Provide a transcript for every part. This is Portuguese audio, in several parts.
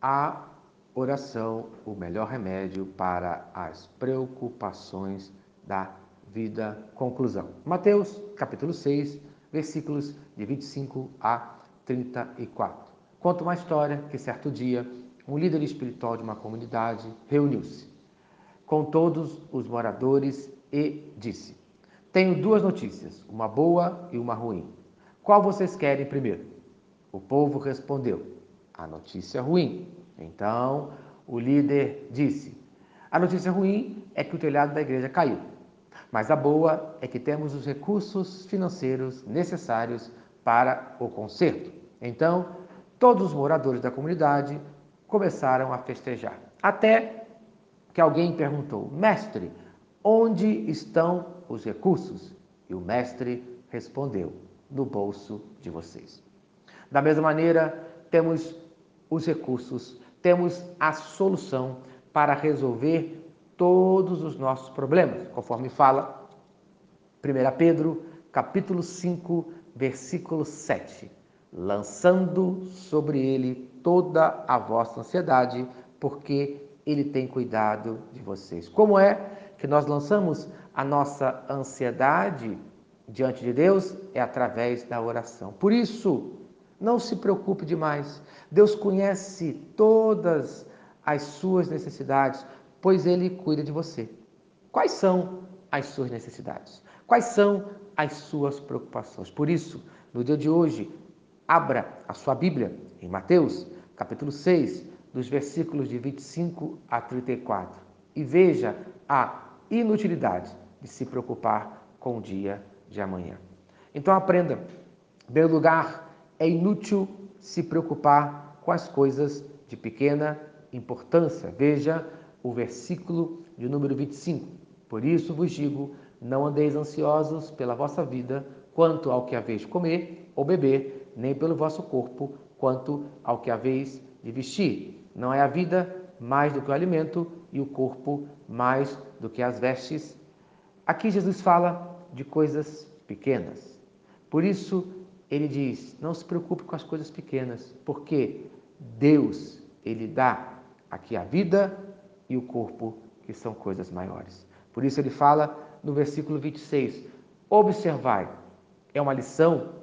a oração o melhor remédio para as preocupações da vida. Conclusão. Mateus, capítulo 6, versículos de 25 a 34. Conta uma história que certo dia um líder espiritual de uma comunidade reuniu-se com todos os moradores e disse: Tenho duas notícias, uma boa e uma ruim. Qual vocês querem primeiro? O povo respondeu: A notícia ruim. Então o líder disse: A notícia ruim é que o telhado da igreja caiu. Mas a boa é que temos os recursos financeiros necessários para o conserto. Então, todos os moradores da comunidade começaram a festejar. Até que alguém perguntou: Mestre, onde estão os recursos? E o mestre respondeu: No bolso de vocês. Da mesma maneira, temos os recursos, temos a solução para resolver todos os nossos problemas, conforme fala 1 Pedro, capítulo 5, versículo 7. Lançando sobre ele toda a vossa ansiedade, porque ele tem cuidado de vocês. Como é que nós lançamos a nossa ansiedade diante de Deus? É através da oração. Por isso, não se preocupe demais. Deus conhece todas as suas necessidades, pois Ele cuida de você. Quais são as suas necessidades? Quais são as suas preocupações? Por isso, no dia de hoje, abra a sua Bíblia em Mateus, capítulo 6, dos versículos de 25 a 34, e veja a inutilidade de se preocupar com o dia de amanhã. Então aprenda. Em lugar, é inútil se preocupar com as coisas de pequena importância. Veja o versículo de número 25. Por isso vos digo: não andeis ansiosos pela vossa vida, quanto ao que haveis de comer ou beber, nem pelo vosso corpo, quanto ao que haveis de vestir. Não é a vida mais do que o alimento e o corpo mais do que as vestes. Aqui Jesus fala de coisas pequenas. Por isso, ele diz: não se preocupe com as coisas pequenas, porque Deus, ele dá aqui a vida e o corpo, que são coisas maiores. Por isso ele fala no versículo 26: observai, é uma lição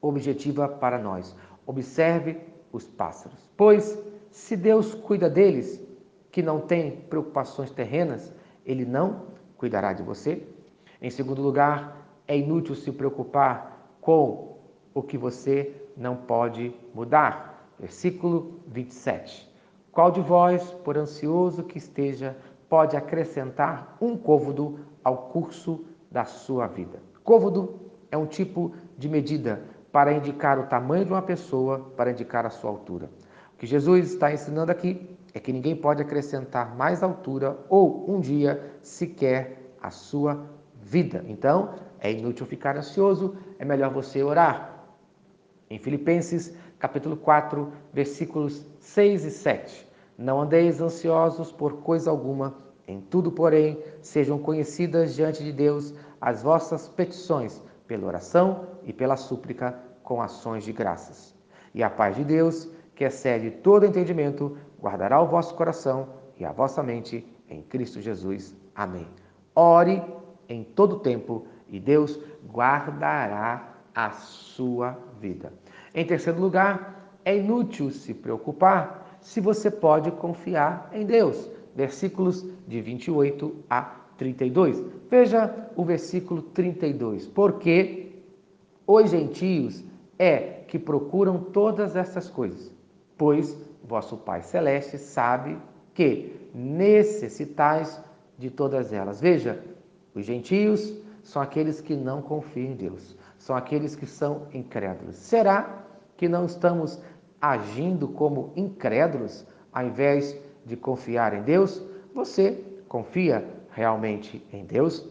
objetiva para nós. Observe os pássaros, pois se Deus cuida deles, que não têm preocupações terrenas, ele não cuidará de você. Em segundo lugar, é inútil se preocupar com o que você não pode mudar. Versículo 27. Qual de vós, por ansioso que esteja, pode acrescentar um côvado ao curso da sua vida? Côvado é um tipo de medida para indicar o tamanho de uma pessoa, para indicar a sua altura. O que Jesus está ensinando aqui é que ninguém pode acrescentar mais altura ou um dia sequer a sua vida. Então, é inútil ficar ansioso, é melhor você orar, em Filipenses, capítulo 4, versículos 6 e 7. Não andeis ansiosos por coisa alguma, em tudo, porém, sejam conhecidas diante de Deus as vossas petições, pela oração e pela súplica, com ações de graças. E a paz de Deus, que excede todo entendimento, guardará o vosso coração e a vossa mente em Cristo Jesus. Amém. Ore em todo tempo e Deus guardará a sua vida. Em terceiro lugar, é inútil se preocupar se você pode confiar em Deus. Versículos de 28 a 32. Veja o versículo 32. Porque os gentios é que procuram todas essas coisas, pois vosso Pai Celeste sabe que necessitais de todas elas. Veja, os gentios são aqueles que não confiam em Deus são aqueles que são incrédulos. Será que não estamos agindo como incrédulos ao invés de confiar em Deus? Você confia realmente em Deus?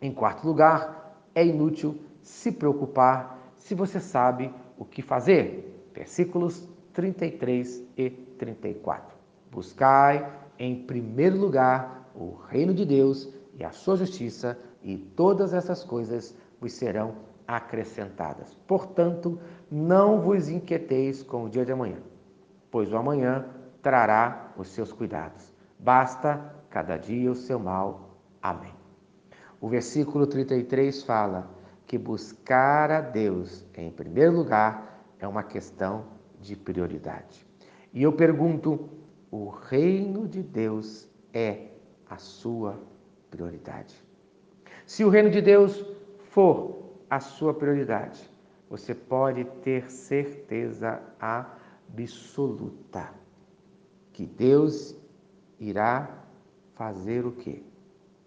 Em quarto lugar, é inútil se preocupar se você sabe o que fazer. Versículos 33 e 34. Buscai em primeiro lugar o reino de Deus e a sua justiça, e todas essas coisas vos serão acrescentadas. Portanto, não vos inquieteis com o dia de amanhã, pois o amanhã trará os seus cuidados. Basta cada dia o seu mal. Amém. O versículo 33 fala que buscar a Deus em primeiro lugar é uma questão de prioridade. E eu pergunto: o reino de Deus é a sua prioridade? Se o reino de Deus for a sua prioridade, você pode ter certeza absoluta que Deus irá fazer o quê?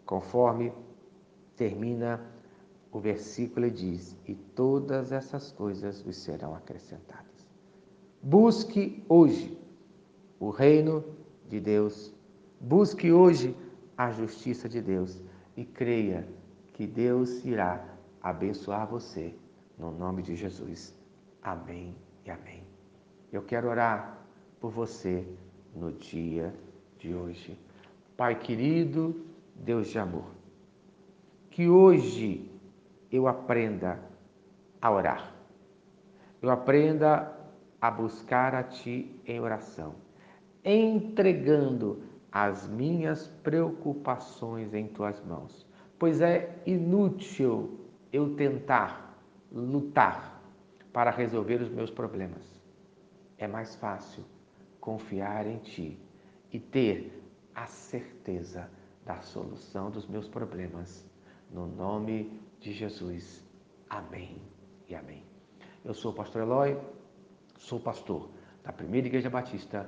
Conforme termina o versículo, ele diz: E todas essas coisas vos serão acrescentadas. Busque hoje o reino de Deus, busque hoje a justiça de Deus e creia que Deus irá abençoar você, no nome de Jesus. Amém e amém. Eu quero orar por você no dia de hoje. Pai querido, Deus de amor, que hoje eu aprenda a orar, eu aprenda a buscar a Ti em oração, entregando as minhas preocupações em Tuas mãos, pois é inútil eu tentar lutar para resolver os meus problemas. É mais fácil confiar em Ti e ter a certeza da solução dos meus problemas. No nome de Jesus. Amém e amém. Eu sou o pastor Eloy, sou pastor da Primeira Igreja Batista